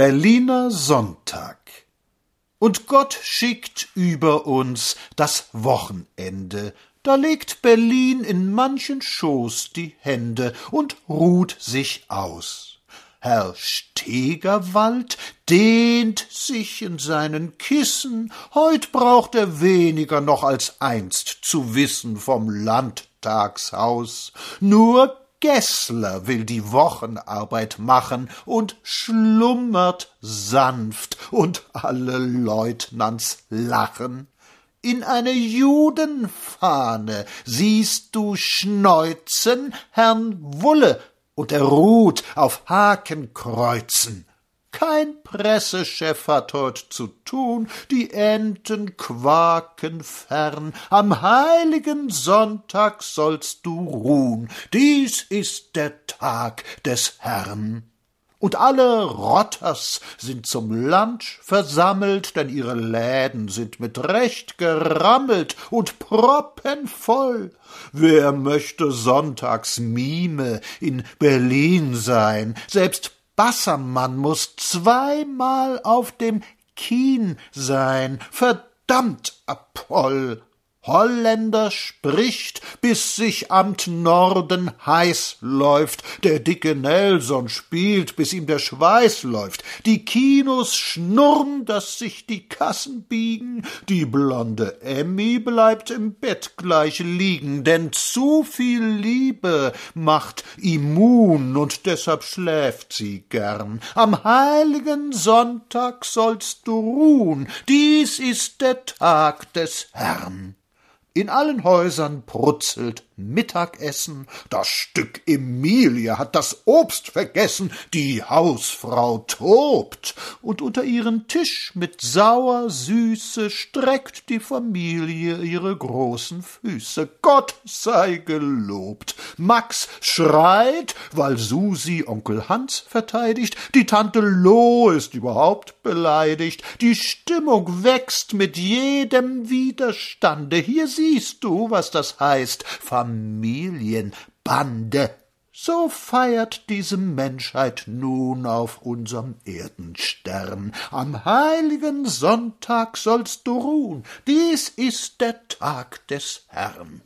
Berliner Sonntag. Und Gott schickt über uns das Wochenende, da legt Berlin in manchen Schoß die Hände und ruht sich aus. Herr Stegerwald dehnt sich in seinen Kissen, heut braucht er weniger noch als einst zu wissen vom Landtagshaus. Nur Gessler will die Wochenarbeit machen und schlummert sanft und alle Leutnants lachen. In eine Judenfahne siehst du schneuzen Herrn Wulle, und er ruht auf Hakenkreuzen. Kein Pressechef hat heut zu tun, die Enten quaken fern, am heiligen Sonntag sollst du ruhn, dies ist der Tag des Herrn. Und alle Rotters sind zum Lunch versammelt, denn ihre Läden sind mit Recht gerammelt und proppenvoll. Wer möchte sonntags Mime in Berlin sein? Selbst Bassermann muss zweimal auf dem Kien sein. Verdammt, Apoll! Holländer spricht, bis sich am Norden heiß läuft. Der dicke Nelson spielt, bis ihm der Schweiß läuft. Die Kinos schnurren, dass sich die Kassen biegen. Die blonde Emmy bleibt im Bett gleich liegen, denn zu viel Liebe macht immun und deshalb schläft sie gern. Am heiligen Sonntag sollst du ruhen, dies ist der Tag des Herrn. In allen Häusern brutzelt Mittagessen, das Stück Emilie hat das Obst vergessen, die Hausfrau tobt, und unter ihren Tisch mit sauer Süße streckt die Familie ihre großen Füße. Gott sei gelobt. Max schreit, weil Susi Onkel Hans verteidigt, die Tante Lo ist überhaupt beleidigt, die Stimmung wächst mit jedem Widerstande. Hier siehst du, was das heißt, Familienbande. So feiert diese Menschheit nun auf unserem Erdenstern. Am heiligen Sonntag sollst du ruhen, dies ist der Tag des Herrn.